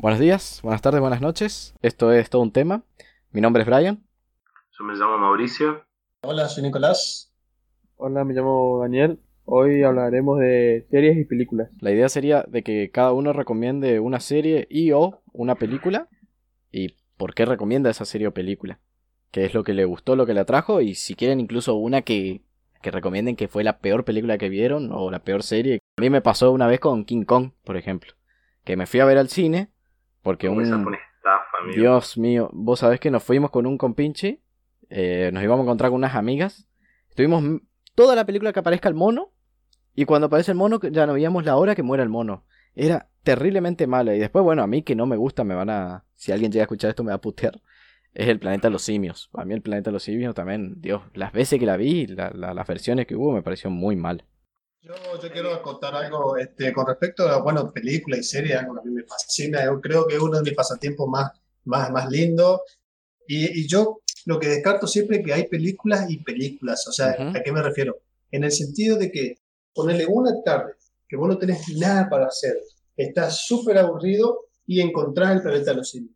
Buenos días, buenas tardes, buenas noches. Esto es todo un tema. Mi nombre es Brian. Yo me llamo Mauricio. Hola, soy Nicolás. Hola, me llamo Daniel. Hoy hablaremos de series y películas. La idea sería de que cada uno recomiende una serie y o una película y por qué recomienda esa serie o película. Qué es lo que le gustó, lo que le atrajo y si quieren incluso una que, que recomienden que fue la peor película que vieron o la peor serie. A mí me pasó una vez con King Kong, por ejemplo. Que me fui a ver al cine porque un... Esa fue una estafa, amigo. Dios mío, vos sabés que nos fuimos con un compinche, eh, nos íbamos a encontrar con unas amigas, estuvimos toda la película que aparezca el mono, y cuando aparece el mono ya no veíamos la hora que muera el mono. Era terriblemente mala, y después, bueno, a mí que no me gusta, me van a... Si alguien llega a escuchar esto me va a putear. Es el planeta de los simios. A mí el planeta de los simios también, Dios, las veces que la vi, la- la- las versiones que hubo me pareció muy mal. Yo, yo quiero contar algo este, con respecto a, bueno, películas y series, algo que a mí me fascina. Yo creo que es uno de mis pasatiempos más, más, más lindos. Y, y yo lo que descarto siempre es que hay películas y películas. O sea, Ujú. ¿a qué me refiero? En el sentido de que ponerle una tarde, que vos no tenés nada para hacer, estás súper aburrido y encontrás el planeta de los simios.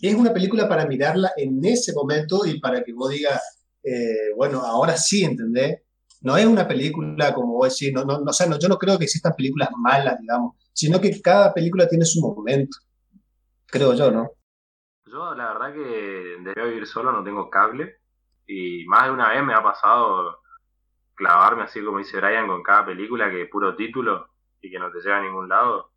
Es una película para mirarla en ese momento y para que vos digas, eh, bueno, ahora sí, ¿entendés? No es una película como vos decís, no, no, no, o sea, no, yo no creo que existan películas malas, digamos, sino que cada película tiene su momento, creo yo, ¿no? Yo la verdad que desde vivir solo no tengo cable y más de una vez me ha pasado clavarme así como dice Brian con cada película que es puro título y que no te lleva a ningún lado.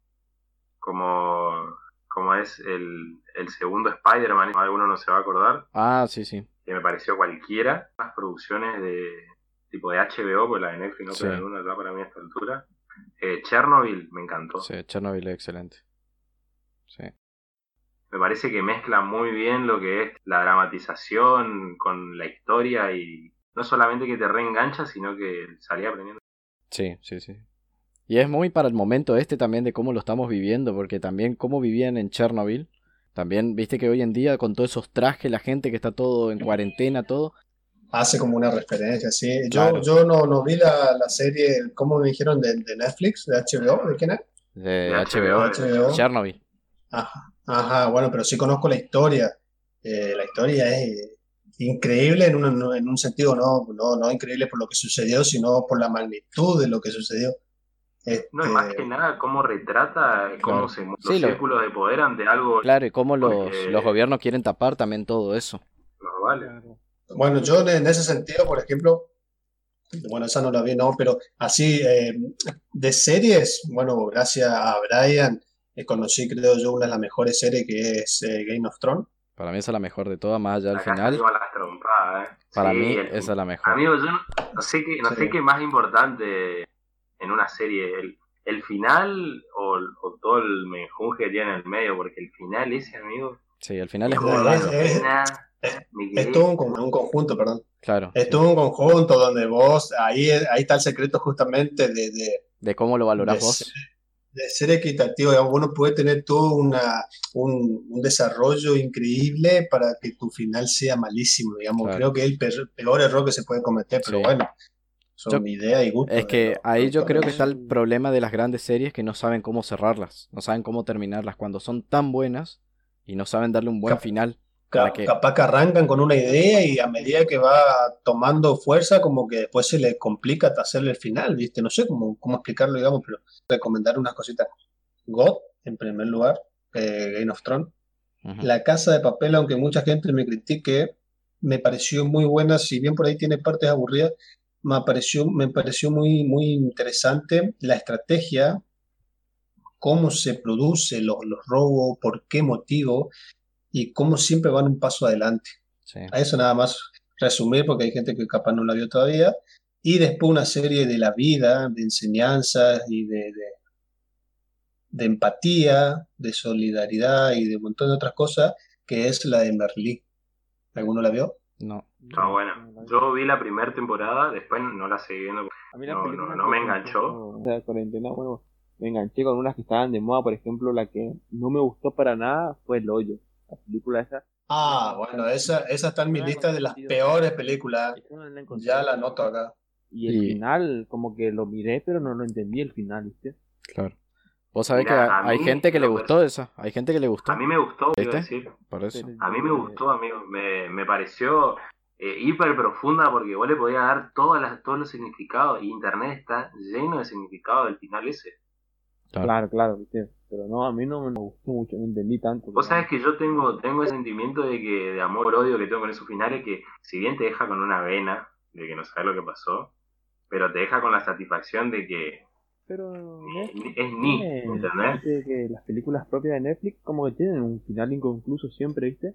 Como, como es el, el segundo Spider-Man, alguno no se va a acordar, Ah, sí, sí. que me pareció cualquiera. Las producciones de tipo de HBO, pues la de Netflix no Sí. queda ninguna ya para mí a esta altura. Eh, Chernobyl me encantó. Sí, Chernobyl es excelente. Sí. Me parece que mezcla muy bien lo que es la dramatización con la historia y no solamente que te reengancha, sino que salía aprendiendo. Sí, sí, sí. Y es muy para el momento este también de cómo lo estamos viviendo, porque también cómo vivían en Chernobyl. También, viste que hoy en día con todos esos trajes, la gente que está todo en cuarentena, todo. Hace como una referencia, sí. Yo, Claro. yo no, no vi la, la serie, ¿cómo me dijeron? De, de Netflix, de HBO, ¿de quién es? De HBO, HBO. Chernobyl. Ajá, ajá, bueno, pero sí conozco la historia. Eh, la historia es increíble en un, en un sentido, no, no, no increíble por lo que sucedió, sino por la magnitud de lo que sucedió. No, y Este, más que nada cómo retrata cómo Claro. se Sí, los lo- círculos de poder ante algo Claro, y cómo los, Porque- los gobiernos quieren tapar también todo eso. no vale. Bueno, yo en ese sentido, por ejemplo, bueno, esa no la vi, no, pero así eh, de series, bueno, gracias a Brian, eh, conocí, creo yo, una de las mejores series que es eh, Game of Thrones. Para mí esa es la mejor de todas, más allá del final. salimos a las trompadas, ¿eh? Para Sí, mí el- esa es la mejor. Amigo, yo no, no sé qué, no Sí. sé qué más importante en una serie, el, el final o, o todo el menjunje que tiene en el medio, porque el final ese, amigo, Sí, el final es Es- muy es- raro. Es- todo un, con- un conjunto, perdón. Claro. Es todo un conjunto donde vos, ahí, ahí está el secreto justamente de, de, De cómo lo valorás de vos. de ser equitativo. digamos, uno puede tener todo una, un, un desarrollo increíble para que tu final sea malísimo, digamos. Claro. Creo que es el peor, peor error que se puede cometer, pero Sí. bueno, son Yo- ideas y gustos. Es que ahí yo creo que está el problema de las grandes series que no saben cómo cerrarlas, no saben cómo terminarlas cuando son tan buenas y no saben darle un buen final. Ca- para que- Capaz que arrancan con una idea y a medida que va tomando fuerza, como que después se le complica hacerle el final, ¿viste? No sé cómo, cómo explicarlo, digamos, pero recomendar unas cositas. God, en primer lugar, eh, Game of Thrones. La Casa de Papel, aunque mucha gente me critique, me pareció muy buena, si bien por ahí tiene partes aburridas, me pareció, me pareció muy, muy interesante la estrategia, cómo se produce los, los robos, por qué motivo y cómo siempre van un paso adelante. Sí. A eso nada más resumir porque hay gente que capaz no la vio todavía. Y después una serie de la vida, de enseñanzas y de, de, de empatía, de solidaridad y de un montón de otras cosas, que es la de Merlí. ¿Alguno la vio? No. Está buena. Yo vi la primera temporada, después no la seguí viendo. A mí la No, no, no me enganchó. Sea, cuarentena, bueno, me enganché con unas que estaban de moda, por ejemplo, la que no me gustó para nada fue El Hoyo. La película esa. Ah, bueno, esa, esa está en mi lista de las peores películas. Ya la anoto acá. Y el Y- final, como que lo miré, pero no lo entendí el final, ¿viste? Claro. Vos sabés que hay mí, gente que le gustó esa. Hay gente que le gustó. A mí me gustó, quiero decir. Por eso. Pero A mí me gustó, amigo. Me, me pareció eh, hiper profunda porque vos le podías dar todas las, todos los significados y internet está lleno de significados del final ese. Claro. Claro, claro, viste. Pero no, a mí no me gustó mucho, no entendí tanto. Vos sabés que yo tengo, tengo ese sentimiento de que, de amor odio que tengo con esos finales que si bien te deja con una vena de que no sabes lo que pasó, pero te deja con la satisfacción de que Pero es, Netflix es ni, ¿entendés? que las películas propias de Netflix como que tienen un final inconcluso siempre, ¿viste?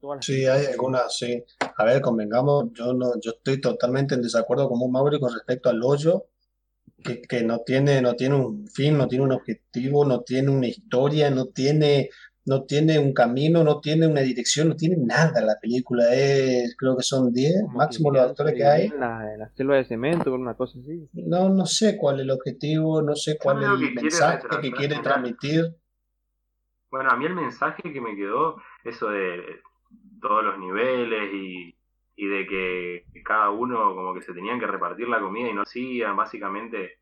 Todas las Sí, películas hay algunas, sí. A ver, convengamos, yo no, yo estoy totalmente en desacuerdo con Mauri con respecto al hoyo, que, que no tiene, no tiene un fin, no tiene un objetivo, no tiene una historia, no tiene, no tiene un camino, no tiene una dirección, no tiene nada la película. Es, creo que son 10 como máximo los actores que hay. En la, en la selva de cemento, una cosa así. No, no sé cuál es el objetivo, no sé cuál es el que quiere mensaje que quiere transmitir. Bueno, a mí el mensaje que me quedó, eso de todos los niveles y, y de que cada uno como que se tenían que repartir la comida y no hacían, básicamente,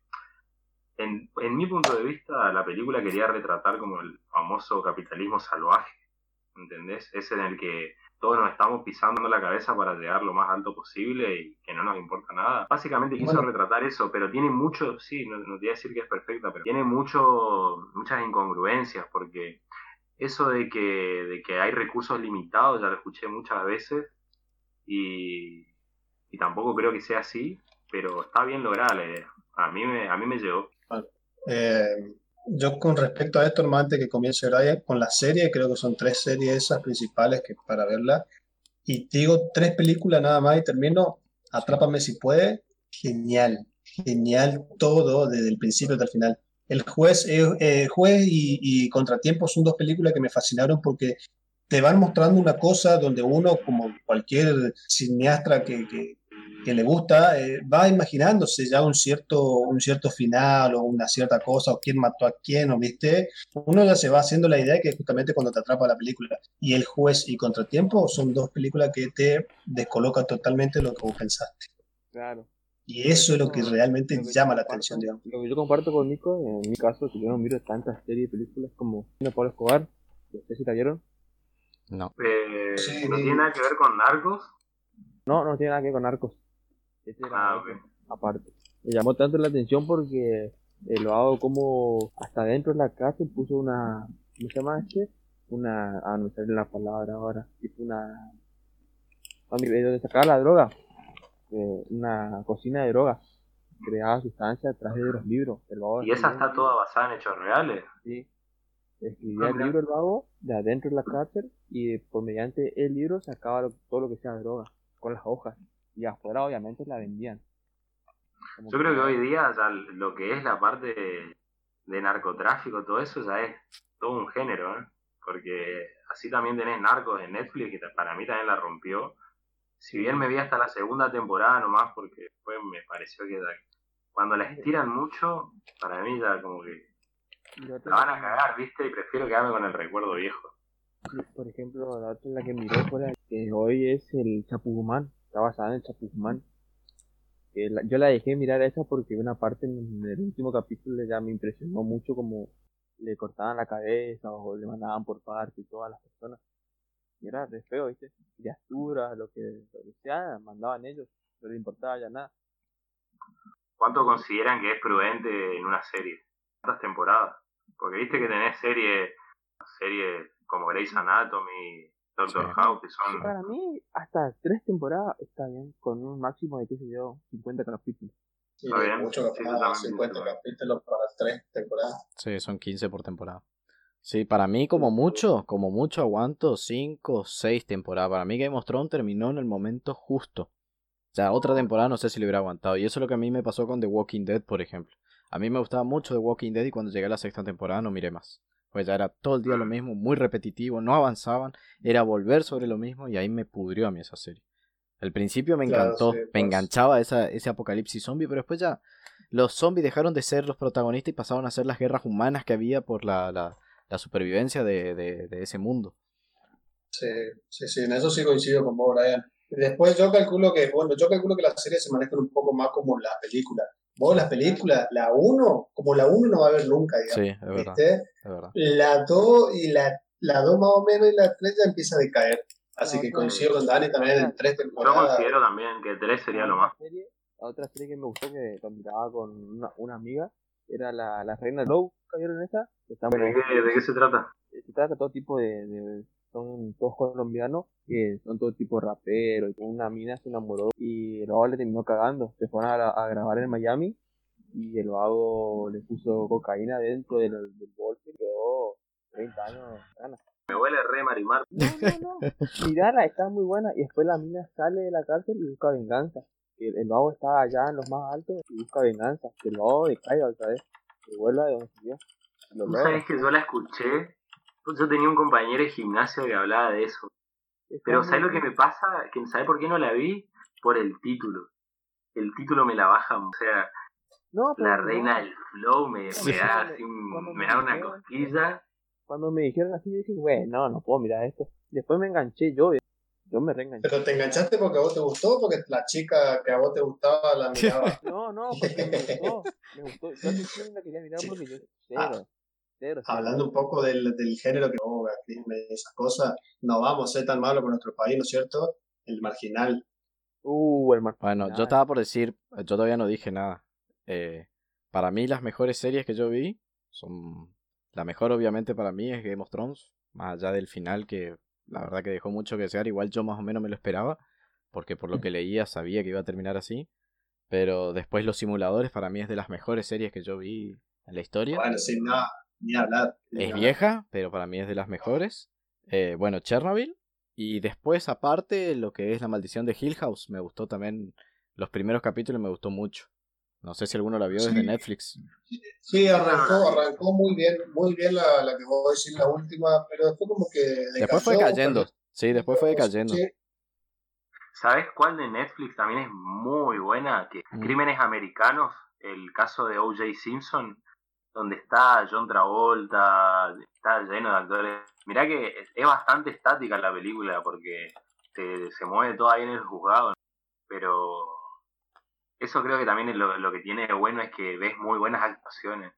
en, en mi punto de vista, la película quería retratar como el famoso capitalismo salvaje, ¿entendés? Ese en el que todos nos estamos pisando la cabeza para llegar lo más alto posible y que no nos importa nada. Básicamente quiso Bueno. retratar eso, pero tiene mucho, sí, no, no te voy a decir que es perfecta, pero tiene mucho, muchas incongruencias porque eso de que, de que hay recursos limitados, ya lo escuché muchas veces y, y tampoco creo que sea así, pero está bien lograda la idea. A mí me, a mí me llegó. Eh, yo con respecto a esto, nomás antes que comience Brian, con la serie, creo que son tres series esas principales que para verla. Y te digo tres películas nada más y termino. Atrápame si puede. Genial, genial todo desde el principio hasta el final. El juez, eh, eh, juez y, y Contratiempo son dos películas que me fascinaron porque te van mostrando una cosa donde uno, como cualquier cineasta que, que, que le gusta, eh, va imaginándose ya un cierto, un cierto final o una cierta cosa, o quién mató a quién, o viste, uno ya se va haciendo la idea que justamente cuando te atrapa la película. Y El juez y Contratiempo son dos películas que te descolocan totalmente lo que vos pensaste. Claro. Y eso es lo que realmente Lo que llama la atención, digamos. Lo que yo comparto con Nico, en mi caso, que yo no miro tantas series y películas como Pablo Escobar, que ustedes sí la vieron. No. Eh, Sí. ¿No tiene nada que ver con Narcos? No, no tiene nada que ver con Narcos. Este era Ah, otro, ok. aparte. Me llamó tanto la atención porque eh, lo hago como hasta dentro de la cárcel puso una, ¿cómo se llama este? Una, ah, no me sale la palabra ahora, tipo una, a mi- de donde sacaba la droga, eh, una cocina de drogas, creaba sustancias a través de los libros. El ¿Y esa está toda basada en hechos reales? Sí. Escribía Ah, el libro el vago de adentro de la cárcel y por mediante el libro sacaba lo- todo lo que sea droga con las hojas y afuera obviamente la vendían. Como Yo creo que hoy día ya lo que es la parte de, de narcotráfico, todo eso ya es todo un género, ¿eh? Porque así también tenés Narcos en Netflix, que para mí también la rompió. Si bien me vi hasta la segunda temporada nomás, porque después me pareció que cuando la estiran mucho, para mí ya como que la van a cagar, ¿viste? Y prefiero quedarme con el recuerdo viejo. por ejemplo, la otra en la que miré fue la que hoy es el Chapuzumán, está basada en el Chapuzumán. Que la- yo la dejé mirar esa porque una parte en el último capítulo ya me impresionó mucho como le cortaban la cabeza o le mandaban por parte y todas las personas. Y era re feo, ¿viste? Criaturas, lo que, lo que sea, mandaban ellos, no les importaba ya nada. ¿Cuánto consideran que es prudente en una serie? ¿Cuántas temporadas? Porque viste que tenés series series como Grey's Anatomy, Doctor Sí. House, que son... Para mí, hasta tres temporadas está bien, con un máximo de, qué sé yo, 50 capítulos. Sí, mucho sí, más, yo también 50 pienso igual. capítulos para tres temporadas. Sí, son 15 por temporada. Sí, para mí como mucho, como mucho aguanto 5 o 6 temporadas. Para mí Game of Thrones terminó en el momento justo. O sea, otra temporada no sé si le hubiera aguantado. Y eso es lo que a mí me pasó con The Walking Dead, por ejemplo. A mí me gustaba mucho The Walking Dead y cuando llegué a la sexta temporada no miré más. Pues ya era todo el día lo mismo, muy repetitivo, no avanzaban, era volver sobre lo mismo y ahí me pudrió a mí esa serie. Al principio me Claro, encantó, me pues. enganchaba esa, ese apocalipsis zombie, pero después ya los zombies dejaron de ser los protagonistas y pasaron a ser las guerras humanas que había por la, la, la supervivencia de, de, de ese mundo. Sí, sí, sí, en eso sí coincido con vos, Brian. Después yo calculo que, bueno, yo calculo que las series se manejan un poco más como las películas. Vos las películas, la 1, como la 1 no va a haber nunca, digamos. Sí, es verdad. ¿viste? Es verdad. La 2 y la, la 2 más o menos y la 3 ya empieza a decaer. Así No, que no. coincido con Dani también en tres Yo temporadas. considero también que 3 sería lo más. La serie- la otra serie que me gustó que lo miraba con una, una amiga era la, la Reina Low. ¿Vieron esa? ¿De qué, de qué se trata? se trata de todo tipo de, de- son todos colombianos que son todo tipo de raperos y una mina se enamoró y el vago le terminó cagando se fueron a, a grabar en Miami y el vago le puso cocaína dentro del, del bolso y quedó 30 años gana. Me huele re Marimar. no no no mirala está muy buena y después la mina sale de la cárcel y busca venganza el, el vago está allá en los más altos y busca venganza que el vago decaiga otra vez que vuelva de donde salió lo ¿Tú sabés que yo la escuché? Yo tenía un compañero de gimnasio que hablaba de eso. Está Pero ¿sabes lo que me pasa? Que ¿sabes por qué no la vi? Por el título. El título me la baja. O sea, no, la no. reina del flow me, Sí, me da así un- me me da una dijeron- cosquilla. Cuando me dijeron así, yo dije, güey, no, no puedo mirar esto. Después me enganché yo, yo me reenganché. Pero te enganchaste porque a vos te gustó o porque la chica que a vos te gustaba la miraba. No, no, porque me gustó, me gustó. Yo la quería mirar porque yo, Ah. Hablando un poco del, del género que no, y esas cosas, no vamos a ser tan malos con nuestro país, ¿no es cierto? El marginal. Uh, el mar- Bueno, yo estaba por decir, yo todavía no dije nada. Eh, para mí las mejores series que yo vi son... La mejor obviamente para mí es Game of Thrones, más allá del final que la verdad que dejó mucho que desear, igual yo más o menos me lo esperaba, porque por lo que leía sabía que iba a terminar así, pero después Los Simuladores para mí es de las mejores series que yo vi en la historia. Bueno, sin nada, ni hablar. ni Es hablar. vieja, pero para mí es de las mejores. Eh, bueno, Chernobyl. Y después, aparte, lo que es La Maldición de Hill House. Me gustó también. Los primeros capítulos me gustó mucho. No sé si alguno la vio Sí. desde Netflix. Sí, arrancó, arrancó muy bien, muy bien la, la que voy a decir, la última, pero después como que... Después fue cayendo. pero- Sí, después fue decayendo. Sí, ¿Sabes cuál de Netflix también es muy buena? Que Mm. Crímenes Americanos, el caso de O.J. Simpson, donde está John Travolta, está lleno de actores. Mirá que es, bastante estática la película porque se, mueve todo ahí en el juzgado, pero eso creo que también lo que tiene de bueno es que ves muy buenas actuaciones.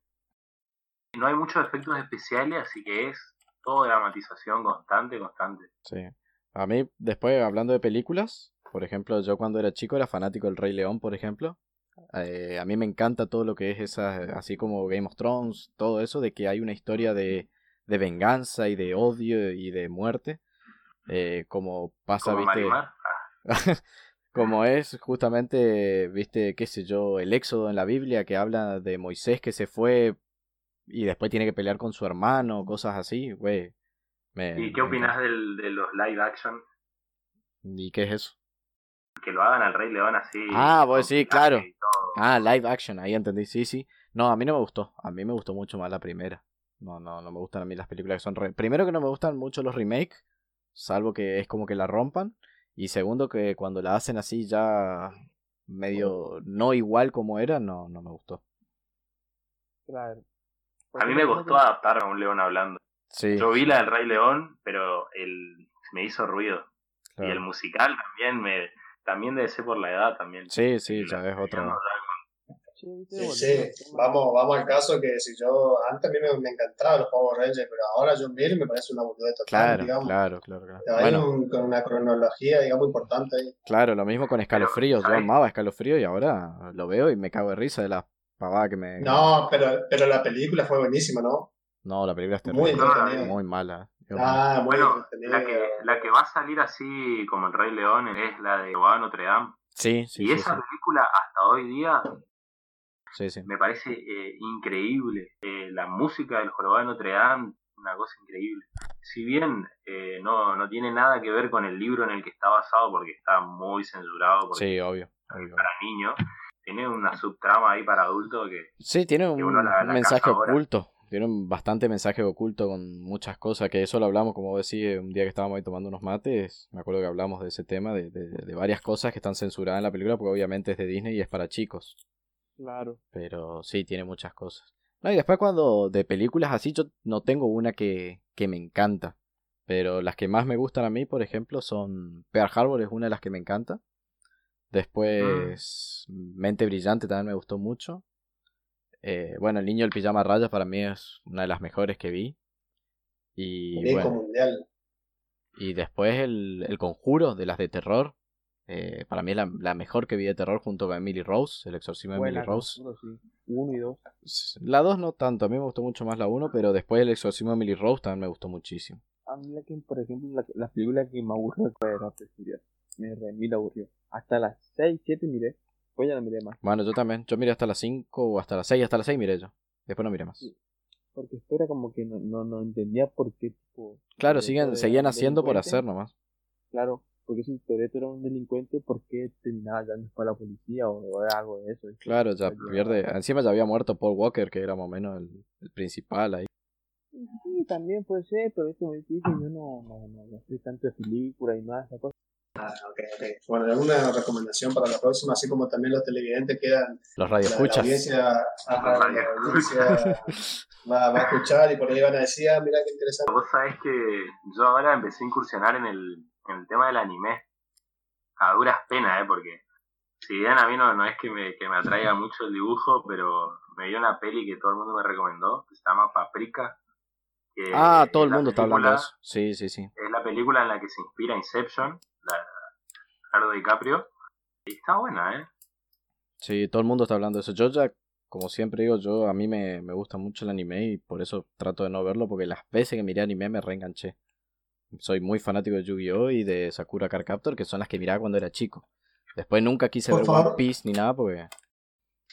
No hay muchos efectos especiales, así que es todo dramatización constante, constante. Sí. A mí, después, hablando de películas, por ejemplo, yo cuando era chico era fanático del Rey León, por ejemplo. Eh, a mí me encanta todo lo que es esa, así como Game of Thrones, todo eso, de que hay una historia de, de venganza y de odio y de muerte. Eh, como pasa, Como viste. Ah, como es justamente, viste, qué sé yo, el éxodo en la Biblia que habla de Moisés que se fue y después tiene que pelear con su hermano, cosas así, güey. ¿Y qué me opinas del, de los live action? ¿Y qué es eso? Que lo hagan al Rey León así. Ah, con sí, claro. Ah, live action, ahí entendí, sí, sí. No, a mí no me gustó. A mí me gustó mucho más la primera. No, no, no me gustan a mí las películas que son... re- Primero que no me gustan mucho los remakes, salvo que es como que la rompan. Y segundo que cuando la hacen así ya medio no igual como era, no, no me gustó. Claro. A mí me costó adaptarme a un león hablando. Sí, Yo vi la del Rey León, pero el, me hizo ruido. Y el musical también me también debe ser por la edad también. Sí, sí, ya es otra. Sí, sí. Vamos, vamos al caso que si yo, antes a mí me, me encantaban los Power Rangers, pero ahora John Miller me parece una boludez total, Claro, digamos. claro, claro, claro. Hay Bueno, un- con una cronología, digamos, importante ahí. claro, lo mismo con Escalofríos. Yo amaba Escalofrío y ahora lo veo y me cago de risa de la pavada que me... No, pero, pero la película fue buenísima, ¿no? No, la película es Muy. Muy mala. Ah, Bueno, la que, la que va a salir así como el Rey León es la de de Notre Dame. Sí, sí, y sí, esa sí. película hasta hoy día Sí, sí. me parece eh, increíble. Eh, la música del Jorobado de Notre Dame, una cosa increíble. Si bien eh, no, no tiene nada que ver con el libro en el que está basado, porque está muy censurado porque Sí, obvio. para niños, tiene una subtrama ahí para adultos que Sí, tiene un, que uno la- un la mensaje oculto. Tiene un bastante mensaje oculto con muchas cosas, que eso lo hablamos, como vos decís, un día que estábamos ahí tomando unos mates, me acuerdo que hablamos de ese tema, de, de, de varias cosas que están censuradas en la película, porque obviamente es de Disney y es para chicos, Claro. pero sí, tiene muchas cosas. No, y después cuando de películas así, yo no tengo una que, que me encanta, pero las que más me gustan a mí, por ejemplo, son Pearl Harbor, es una de las que me encanta. Después, Mente Brillante también me gustó mucho. Eh, bueno, El Niño del Pijama Rayas para mí es una de las mejores que vi. Y, Muñeco bueno, mundial. y después el, el Conjuro de las de terror. eh, para mí es la, la mejor que vi de terror junto con Emily Rose, El Exorcismo de Emily Rose. Conjuro, sí. Uno y dos. La 2 no tanto, a mí me gustó mucho más la 1, pero después El Exorcismo de Emily Rose también me gustó muchísimo. A mí la que, por ejemplo, la, la película que me aburrió fue Furioso. Me re mil aburrió. Hasta las 6, 7 miré. Pues ya no miré más. Bueno, yo también, yo miré hasta las 5 o hasta las 6, hasta las 6 miré yo. Después no miré más. Sí. Porque esto era como que no, no, no entendía por qué, tipo... Claro, siguen, seguían haciendo por hacer nomás. Claro, porque si Toreto era un delincuente, ¿por qué terminaba ya después a la policía o, o algo de eso? Claro, ya pierde. Encima ya había muerto Paul Walker, que era más o menos el, el principal ahí. Sí, también puede ser, pero esto me dice yo no, no, no, no soy tanto de película y nada de esas cosas. Ah, ok, ok. Bueno, ¿alguna recomendación para la próxima? Así como también los televidentes quedan Los la, la radioescuchas. audiencia, ajá, la audiencia va, va a escuchar y por ahí van a decir, ah, mira qué interesante. Vos sabés que yo ahora empecé a incursionar en el, en el tema del anime. A duras penas, ¿eh? Porque si bien a mí no, no es que me, que me atraiga mucho el dibujo, pero me dio una peli que todo el mundo me recomendó, que se llama Paprika. Que Ah, todo es el mundo está hablando de eso. Sí, sí, sí. Es la película en la que se inspira Inception, la de Leonardo DiCaprio. Y está buena, ¿eh? Sí, todo el mundo está hablando de eso. Yo ya, como siempre digo, yo a mí me, me gusta mucho el anime y por eso trato de no verlo, porque las veces que miré anime me reenganché. Soy muy fanático de Yu-Gi-Oh! y de Sakura Card Captor, que son las que miraba cuando era chico. Después nunca quise Por ver favor. One Piece ni nada, porque...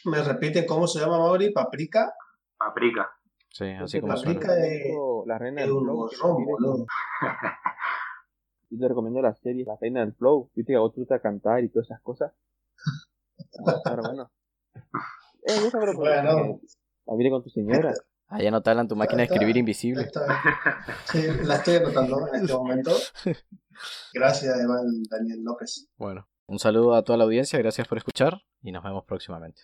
¿Me repiten cómo se llama Mauri? ¿Paprika? Paprika. Sí, así Entonces, como suena. te La Reina Es del un Flow. Yo te recomiendo la serie La Reina del Flow. Viste que a vos te gusta cantar y todas esas cosas. Ah, Pero bueno. Eh, pero Bueno. La mire con tu señora. Ahí anotala en tu máquina de escribir invisible. Está- sí, la estoy anotando en este momento. Gracias, Iván Daniel López. Bueno, un saludo a toda la audiencia, gracias por escuchar y nos vemos próximamente.